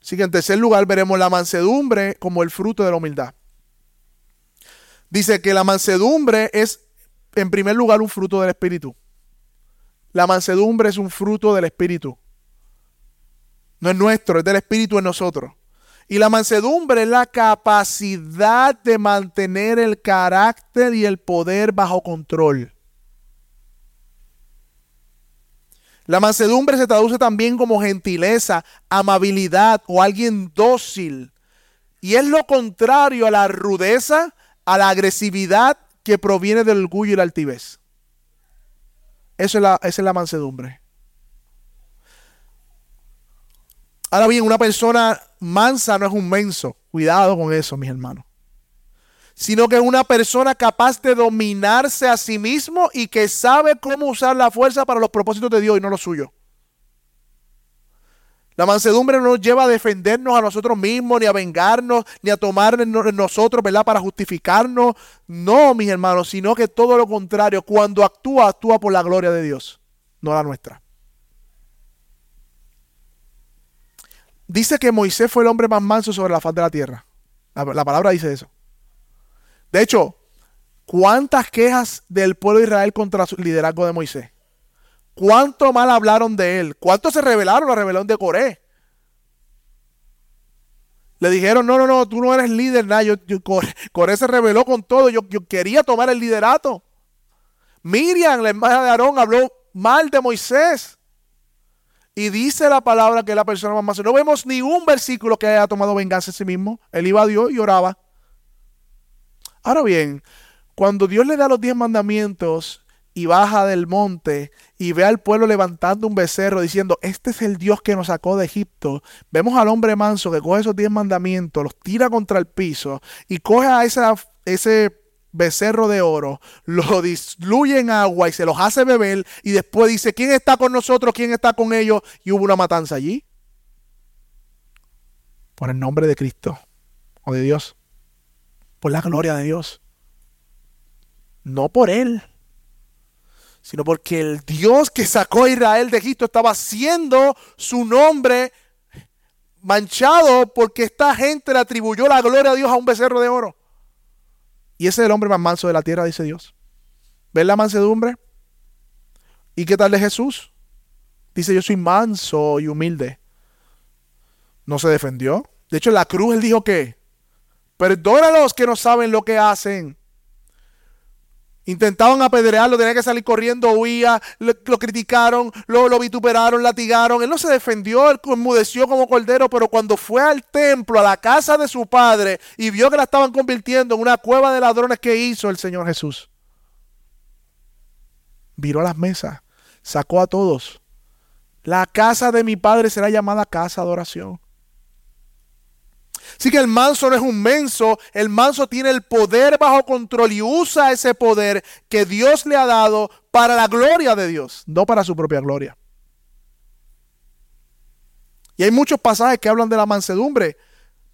Así que en tercer lugar veremos la mansedumbre como el fruto de la humildad. Dice que la mansedumbre es, en primer lugar, un fruto del Espíritu. La mansedumbre es un fruto del Espíritu. No es nuestro, es del Espíritu en nosotros. Y la mansedumbre es la capacidad de mantener el carácter y el poder bajo control. La mansedumbre se traduce también como gentileza, amabilidad o alguien dócil. Y es lo contrario a la rudeza, a la agresividad que proviene del orgullo y la altivez. Eso es la, esa es la mansedumbre. Ahora bien, una persona mansa no es un menso. Cuidado con eso, mis hermanos. Sino que es una persona capaz de dominarse a sí mismo y que sabe cómo usar la fuerza para los propósitos de Dios y no los suyos. La mansedumbre no nos lleva a defendernos a nosotros mismos, ni a vengarnos, ni a tomar en nosotros, ¿verdad? Para justificarnos. No, mis hermanos, sino que todo lo contrario. Cuando actúa, actúa por la gloria de Dios, no la nuestra. Dice que Moisés fue el hombre más manso sobre la faz de la tierra. La, la palabra dice eso. De hecho, ¿cuántas quejas del pueblo de Israel contra el liderazgo de Moisés? ¿Cuánto mal hablaron de él? ¿Cuánto se rebelaron la rebelión de Coré? Le dijeron, no, no, no, tú no eres líder, nada. Yo, Coré, se rebeló con todo. Yo, yo, quería tomar el liderato. Miriam, la hermana de Aarón, habló mal de Moisés. Y dice la palabra que la persona más No vemos ni un versículo que haya tomado venganza en sí mismo. Él iba a Dios y oraba. Ahora bien, cuando Dios le da los diez mandamientos, y baja del monte y ve al pueblo levantando un becerro diciendo, este es el Dios que nos sacó de Egipto, vemos al hombre manso que coge esos diez mandamientos, los tira contra el piso y coge a esa, ese becerro de oro, lo disluye en agua y se los hace beber y después dice, ¿quién está con nosotros? ¿quién está con ellos? Y hubo una matanza allí. Por el nombre de Cristo o de Dios. Por la gloria de Dios. No por Él sino porque el Dios que sacó a Israel de Egipto estaba haciendo su nombre manchado porque esta gente le atribuyó la gloria a Dios a un becerro de oro. Y ese es el hombre más manso de la tierra, dice Dios. ¿Ven la mansedumbre? ¿Y qué tal de Jesús? Dice, yo soy manso y humilde. No se defendió. De hecho, en la cruz él dijo que, perdónalos que no saben lo que hacen. Intentaban apedrearlo, tenía que salir corriendo, huía, lo, criticaron, lo, lo, vituperaron, latigaron. Él no se defendió, él enmudeció como cordero, pero cuando fue al templo, a la casa de su padre, y vio que la estaban convirtiendo en una cueva de ladrones que hizo el Señor Jesús. Viró las mesas, sacó a todos. La casa de mi padre será llamada casa de oración. Así que el manso no es un menso, el manso tiene el poder bajo control y usa ese poder que Dios le ha dado para la gloria de Dios, no para su propia gloria. Y hay muchos pasajes que hablan de la mansedumbre.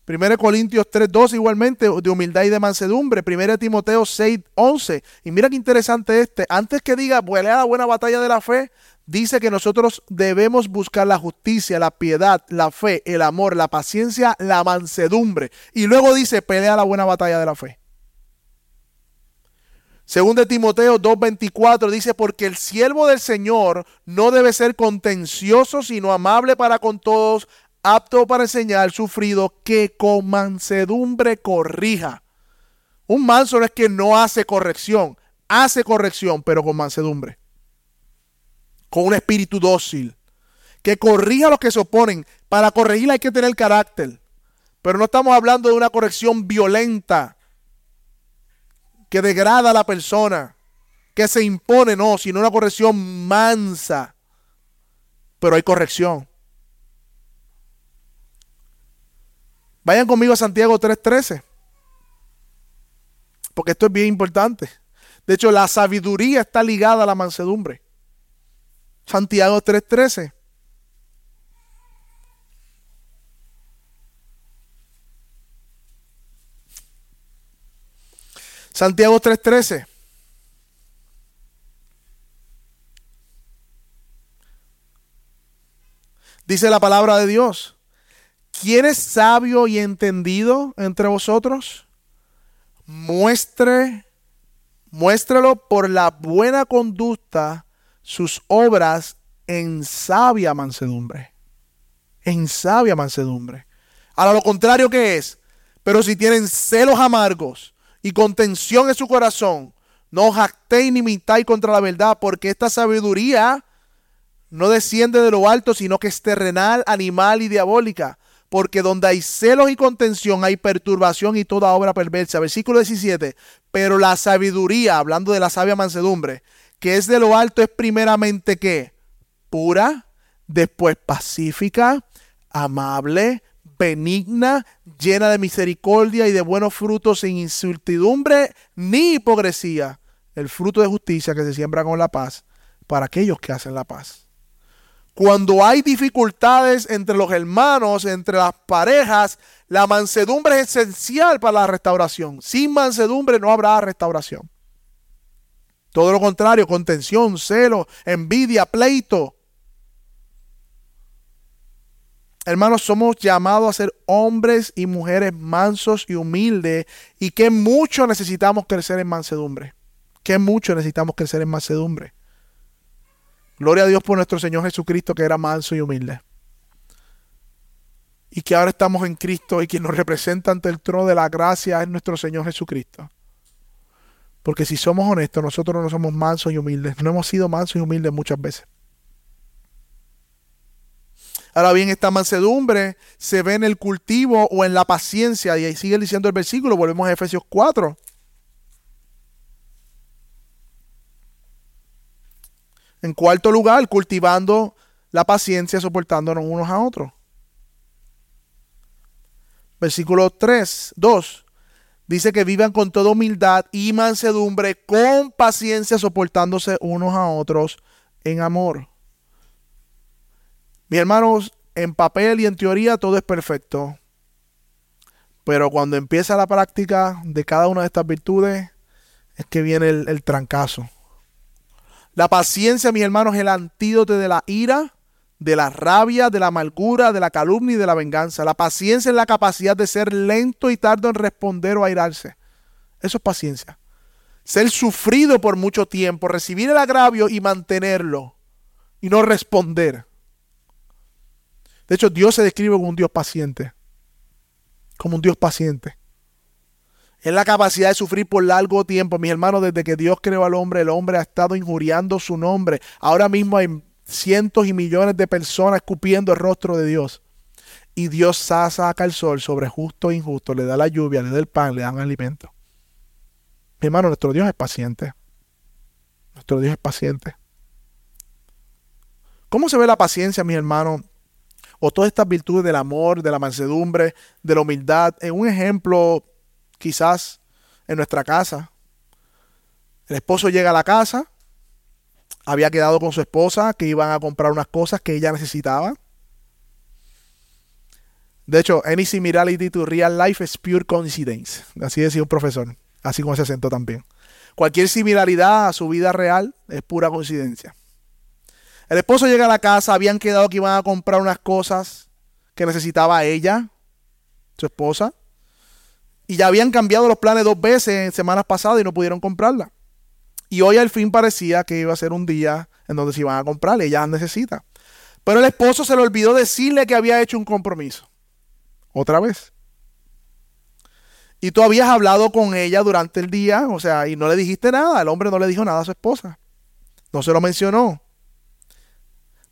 1 Corintios 3.2 igualmente de humildad y de mansedumbre. 1 Timoteo 6.11. Y mira qué interesante este. Antes que diga, pelea la buena batalla de la fe, dice que nosotros debemos buscar la justicia, la piedad, la fe, el amor, la paciencia, la mansedumbre. Y luego dice, pelea la buena batalla de la fe. Según de Timoteo 2.24 dice, porque el siervo del Señor no debe ser contencioso, sino amable para con todos, apto para enseñar, sufrido, que con mansedumbre corrija. Un manso no es que no hace corrección, hace corrección, pero con mansedumbre con un espíritu dócil, que corrija a los que se oponen. Para corregir hay que tener carácter. Pero no estamos hablando de una corrección violenta que degrada a la persona, que se impone, no, sino una corrección mansa. Pero hay corrección. Vayan conmigo a Santiago 3:13. Porque esto es bien importante. De hecho, la sabiduría está ligada a la mansedumbre. Santiago 3:13. Santiago 3:13. Dice la palabra de Dios. ¿Quién es sabio y entendido entre vosotros? Muestre, muéstralo por la buena conducta sus obras en sabia mansedumbre. En sabia mansedumbre. A lo contrario que es, pero si tienen celos amargos y contención en su corazón, no jactéis ni mintáis contra la verdad, porque esta sabiduría no desciende de lo alto, sino que es terrenal, animal y diabólica. Porque donde hay celos y contención hay perturbación y toda obra perversa. Versículo 17. Pero la sabiduría, hablando de la sabia mansedumbre, que es de lo alto es primeramente que pura, después pacífica, amable, benigna, llena de misericordia y de buenos frutos sin incertidumbre ni hipocresía. El fruto de justicia que se siembra con la paz para aquellos que hacen la paz. Cuando hay dificultades entre los hermanos, entre las parejas, la mansedumbre es esencial para la restauración. Sin mansedumbre no habrá restauración. Todo lo contrario, contención, celo, envidia, pleito. Hermanos, somos llamados a ser hombres y mujeres mansos y humildes y que mucho necesitamos crecer en mansedumbre. Que mucho necesitamos crecer en mansedumbre. Gloria a Dios por nuestro Señor Jesucristo que era manso y humilde. Y que ahora estamos en Cristo y quien nos representa ante el trono de la gracia es nuestro Señor Jesucristo. Porque si somos honestos, nosotros no somos mansos y humildes. No hemos sido mansos y humildes muchas veces. Ahora bien, esta mansedumbre se ve en el cultivo o en la paciencia. Y ahí sigue diciendo el versículo. Volvemos a Efesios 4. En cuarto lugar, cultivando la paciencia, soportándonos unos a otros. Versículo 3, 2. Dice que vivan con toda humildad y mansedumbre, con paciencia, soportándose unos a otros en amor. Mis hermanos, en papel y en teoría todo es perfecto. Pero cuando empieza la práctica de cada una de estas virtudes, es que viene el, el trancazo. La paciencia, mis hermanos, es el antídoto de la ira, de la rabia, de la amargura, de la calumnia y de la venganza. La paciencia es la capacidad de ser lento y tardo en responder o airarse. Eso es paciencia. Ser sufrido por mucho tiempo, recibir el agravio y mantenerlo y no responder. De hecho, Dios se describe como un Dios paciente. Como un Dios paciente. Es la capacidad de sufrir por largo tiempo. Mis hermanos, desde que Dios creó al hombre, el hombre ha estado injuriando su nombre. Ahora mismo hay cientos y millones de personas escupiendo el rostro de Dios. Y Dios saca el sol sobre justo e injusto, le da la lluvia, le da el pan, le dan alimento. Mi hermano, nuestro Dios es paciente. Nuestro Dios es paciente. ¿Cómo se ve la paciencia, mis hermanos? O todas estas virtudes del amor, de la mansedumbre, de la humildad. En un ejemplo, quizás en nuestra casa. El esposo llega a la casa había quedado con su esposa que iban a comprar unas cosas que ella necesitaba. De hecho, any similarity to real life is pure coincidence. Así decía un profesor, así como ese acento también. Cualquier similaridad a su vida real es pura coincidencia. El esposo llega a la casa, habían quedado que iban a comprar unas cosas que necesitaba ella, su esposa, y ya habían cambiado los planes dos veces en semanas pasadas y no pudieron comprarla. Y hoy al fin parecía que iba a ser un día en donde se iban a comprarle, ella necesita. Pero el esposo se le olvidó decirle que había hecho un compromiso. Otra vez. Y tú habías hablado con ella durante el día, o sea, y no le dijiste nada. El hombre no le dijo nada a su esposa. No se lo mencionó.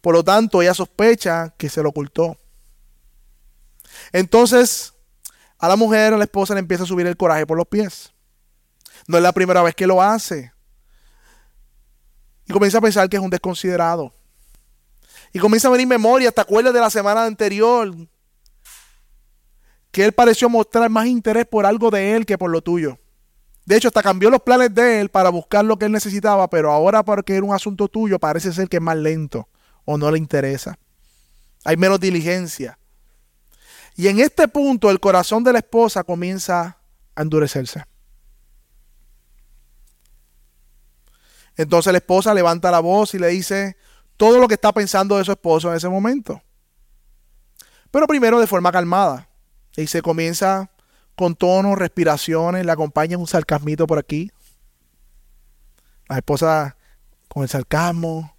Por lo tanto, ella sospecha que se lo ocultó. Entonces, a la mujer, a la esposa, le empieza a subir el coraje por los pies. No es la primera vez que lo hace. Y comienza a pensar que es un desconsiderado. Y comienza a venir memoria, ¿te acuerdas de la semana anterior? Que él pareció mostrar más interés por algo de él que por lo tuyo. De hecho, hasta cambió los planes de él para buscar lo que él necesitaba, pero ahora porque era un asunto tuyo parece ser que es más lento o no le interesa. Hay menos diligencia. Y en este punto el corazón de la esposa comienza a endurecerse. Entonces la esposa levanta la voz y le dice todo lo que está pensando de su esposo en ese momento. Pero primero de forma calmada. Y se comienza con tonos, respiraciones, le acompaña un sarcasmito por aquí. La esposa con el sarcasmo.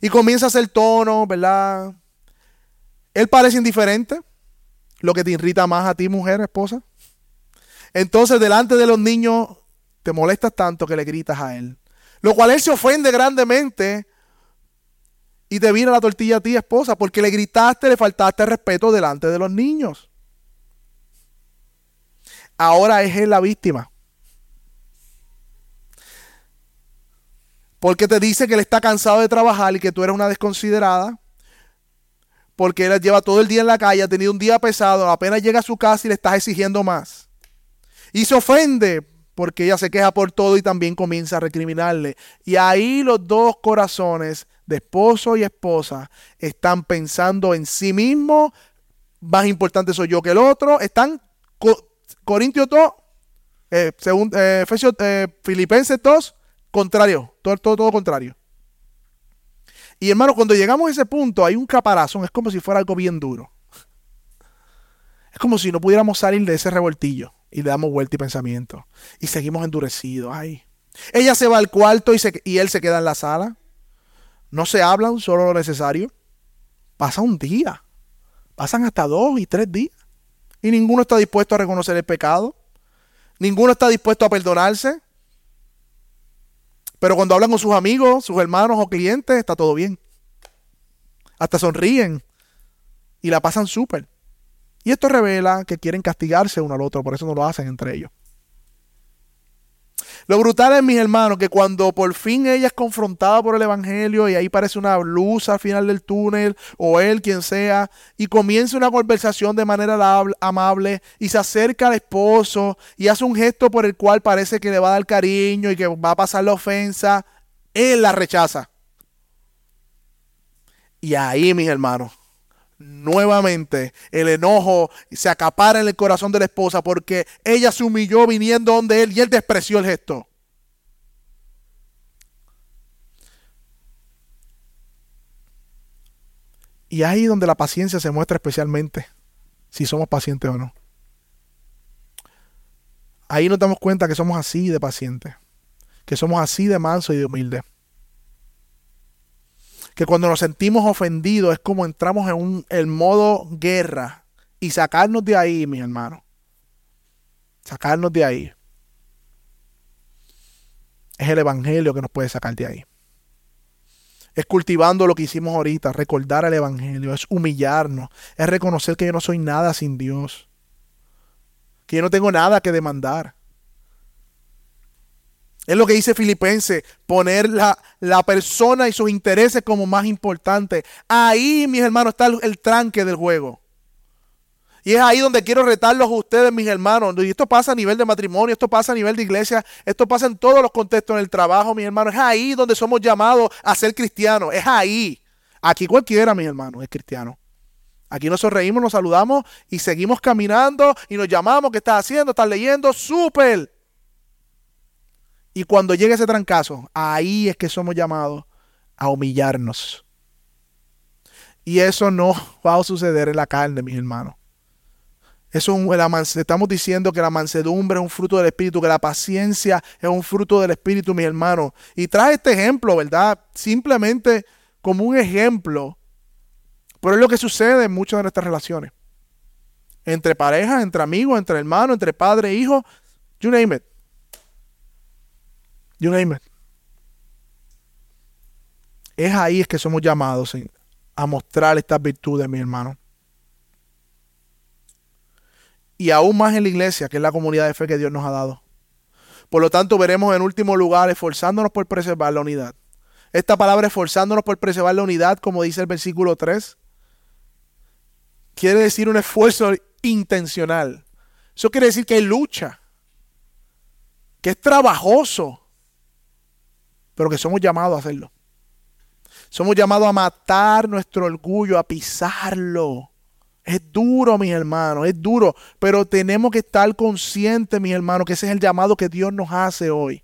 Y comienza a hacer tono, ¿verdad? Él parece indiferente. Lo que te irrita más a ti, mujer, esposa. Entonces, delante de los niños, te molestas tanto que le gritas a él. Lo cual él se ofende grandemente y te vira la tortilla a ti, esposa, porque le gritaste, le faltaste respeto delante de los niños. Ahora es él la víctima. Porque te dice que él está cansado de trabajar y que tú eres una desconsiderada. Porque él lleva todo el día en la calle, ha tenido un día pesado, apenas llega a su casa y le estás exigiendo más. Y se ofende porque ella se queja por todo y también comienza a recriminarle. Y ahí los dos corazones de esposo y esposa están pensando en sí mismos, más importante soy yo que el otro, están Corintios 2, eh, según, eh, eh, Filipenses 2, contrario, todo, todo, todo contrario. Y hermano, cuando llegamos a ese punto hay un caparazón, es como si fuera algo bien duro. Es como si no pudiéramos salir de ese revoltillo y le damos vuelta y pensamiento. Y seguimos endurecidos. Ay. Ella se va al cuarto y, se, y él se queda en la sala. No se hablan, solo lo necesario. Pasa un día. Pasan hasta dos y tres días. Y ninguno está dispuesto a reconocer el pecado. Ninguno está dispuesto a perdonarse. Pero cuando hablan con sus amigos, sus hermanos o clientes, está todo bien. Hasta sonríen. Y la pasan súper. Y esto revela que quieren castigarse uno al otro, por eso no lo hacen entre ellos. Lo brutal es, mis hermanos, que cuando por fin ella es confrontada por el Evangelio y ahí parece una luz al final del túnel, o él, quien sea, y comienza una conversación de manera amable y se acerca al esposo y hace un gesto por el cual parece que le va a dar cariño y que va a pasar la ofensa, él la rechaza. Y ahí, mis hermanos, nuevamente el enojo se acapara en el corazón de la esposa porque ella se humilló viniendo donde él y él despreció el gesto. Y ahí donde la paciencia se muestra especialmente, si somos pacientes o no. Ahí nos damos cuenta que somos así de pacientes, que somos así de manso y de humilde. Que cuando nos sentimos ofendidos es como entramos en un el modo guerra y sacarnos de ahí, mis hermanos. Sacarnos de ahí. Es el Evangelio que nos puede sacar de ahí. Es cultivando lo que hicimos ahorita, recordar el Evangelio, es humillarnos, es reconocer que yo no soy nada sin Dios, que yo no tengo nada que demandar. Es lo que dice Filipense, poner la, la, persona y sus intereses como más importante. Ahí, mis hermanos, está el, tranque del juego. Y es ahí donde quiero retarlos a ustedes, mis hermanos. Y esto pasa a nivel de matrimonio, esto pasa a nivel de iglesia, esto pasa en todos los contextos en el trabajo, mis hermanos. Es ahí donde somos llamados a ser cristianos. Es ahí. Aquí cualquiera, mis hermanos, es cristiano. Aquí nos sonreímos, nos saludamos y seguimos caminando y nos llamamos. ¿Qué estás haciendo? ¿Estás leyendo? ¡Súper! Y cuando llegue ese trancazo, ahí es que somos llamados a humillarnos. Y eso no [laughs] va a suceder en la carne, mis hermanos. Eso estamos diciendo que la mansedumbre es un fruto del Espíritu, que la paciencia es un fruto del Espíritu, mi hermano. Y trae este ejemplo, ¿verdad? Simplemente como un ejemplo. Pero es lo que sucede en muchas de nuestras relaciones. Entre parejas, entre amigos, entre hermanos, entre padre e hijo. You name it. You name it. Es ahí que somos llamados a mostrar estas virtudes, mi hermano y aún más en la iglesia, que es la comunidad de fe que Dios nos ha dado. Por lo tanto, veremos en último lugar esforzándonos por preservar la unidad. Esta palabra esforzándonos por preservar la unidad, como dice el versículo 3, quiere decir un esfuerzo intencional. Eso quiere decir que hay lucha, que es trabajoso, pero que somos llamados a hacerlo. Somos llamados a matar nuestro orgullo, a pisarlo es duro, mis hermanos, es duro, pero tenemos que estar conscientes, mis hermanos, que ese es el llamado que Dios nos hace hoy.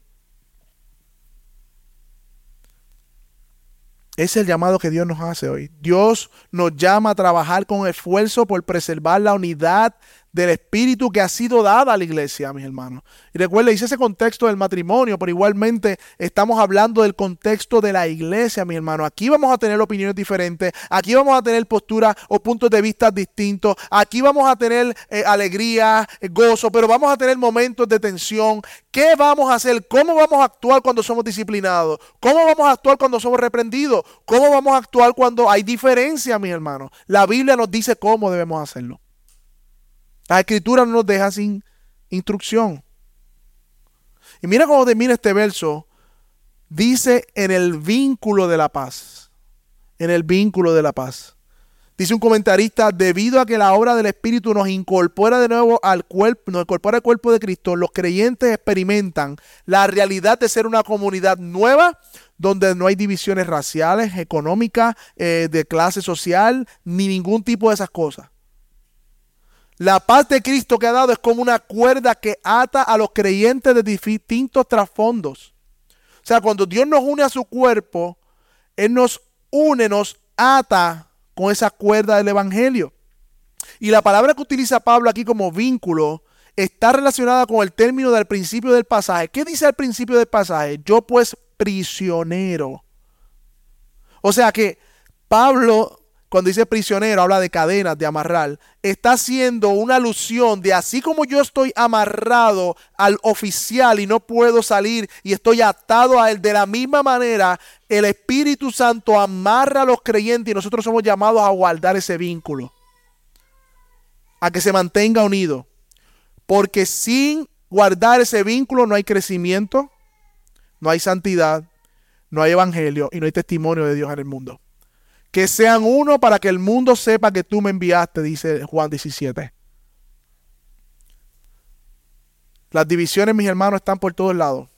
Ese es el llamado que Dios nos hace hoy. Dios nos llama a trabajar con esfuerzo por preservar la unidad del espíritu que ha sido dada a la iglesia, mis hermanos. Y recuerda, dice ese contexto del matrimonio, pero igualmente estamos hablando del contexto de la iglesia, mis hermanos. Aquí vamos a tener opiniones diferentes, aquí vamos a tener posturas o puntos de vista distintos, aquí vamos a tener eh, alegría, eh, gozo, pero vamos a tener momentos de tensión. ¿Qué vamos a hacer? ¿Cómo vamos a actuar cuando somos disciplinados? ¿Cómo vamos a actuar cuando somos reprendidos? ¿Cómo vamos a actuar cuando hay diferencia, mis hermanos? La Biblia nos dice cómo debemos hacerlo. La escritura no nos deja sin instrucción. Y mira cómo termina este verso. Dice en el vínculo de la paz. En el vínculo de la paz. Dice un comentarista, debido a que la obra del Espíritu nos incorpora de nuevo al cuerpo, nos incorpora al cuerpo de Cristo, los creyentes experimentan la realidad de ser una comunidad nueva, donde no hay divisiones raciales, económicas, eh, de clase social, ni ningún tipo de esas cosas. La paz de Cristo que ha dado es como una cuerda que ata a los creyentes de distintos trasfondos. O sea, cuando Dios nos une a su cuerpo, Él nos une, nos ata con esa cuerda del Evangelio. Y la palabra que utiliza Pablo aquí como vínculo está relacionada con el término del principio del pasaje. ¿Qué dice el principio del pasaje? Yo pues prisionero. O sea que Pablo cuando dice prisionero, habla de cadenas, de amarrar, está haciendo una alusión de así como yo estoy amarrado al oficial y no puedo salir y estoy atado a él, de la misma manera el Espíritu Santo amarra a los creyentes y nosotros somos llamados a guardar ese vínculo, a que se mantenga unido, porque sin guardar ese vínculo no hay crecimiento, no hay santidad, no hay evangelio y no hay testimonio de Dios en el mundo que sean uno para que el mundo sepa que tú me enviaste, dice Juan 17. Las divisiones, mis hermanos, están por todos lados.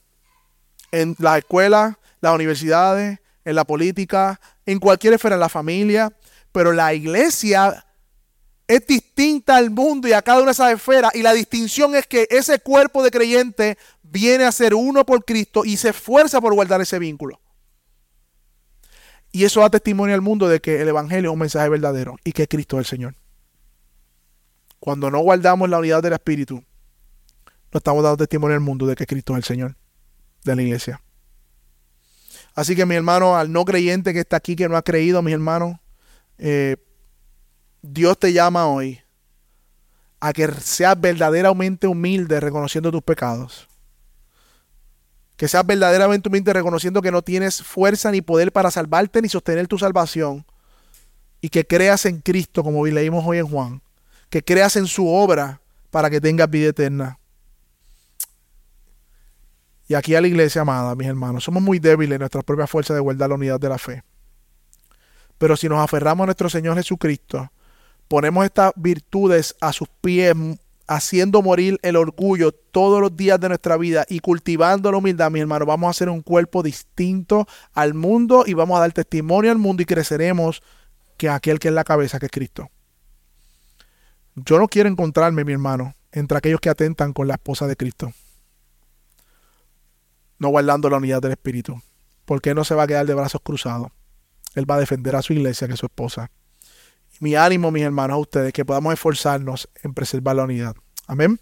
En las escuelas, las universidades, en la política, en cualquier esfera, en la familia. Pero la iglesia es distinta al mundo y a cada una de esas esferas. Y la distinción es que ese cuerpo de creyentes viene a ser uno por Cristo y se esfuerza por guardar ese vínculo. Y eso da testimonio al mundo de que el Evangelio es un mensaje verdadero y que Cristo es el Señor. Cuando no guardamos la unidad del Espíritu, no estamos dando testimonio al mundo de que Cristo es el Señor de la iglesia. Así que mi hermano, al no creyente que está aquí, que no ha creído, mi hermano, eh, Dios te llama hoy a que seas verdaderamente humilde reconociendo tus pecados. Que seas verdaderamente humilde reconociendo que no tienes fuerza ni poder para salvarte ni sostener tu salvación. Y que creas en Cristo, como leímos hoy en Juan. Que creas en su obra para que tengas vida eterna. Y aquí a la iglesia amada, mis hermanos, somos muy débiles en nuestras propias fuerzas de guardar la unidad de la fe. Pero si nos aferramos a nuestro Señor Jesucristo, ponemos estas virtudes a sus pies, haciendo morir el orgullo todos los días de nuestra vida y cultivando la humildad, mis hermanos, vamos a hacer un cuerpo distinto al mundo y vamos a dar testimonio al mundo y creceremos que aquel que es la cabeza, que es Cristo. Yo no quiero encontrarme, mi hermano, entre aquellos que atentan con la esposa de Cristo no guardando la unidad del Espíritu. Porque no se va a quedar de brazos cruzados. Él va a defender a su iglesia, que es su esposa. Mi ánimo, mis hermanos, a ustedes, que podamos esforzarnos en preservar la unidad. Amén.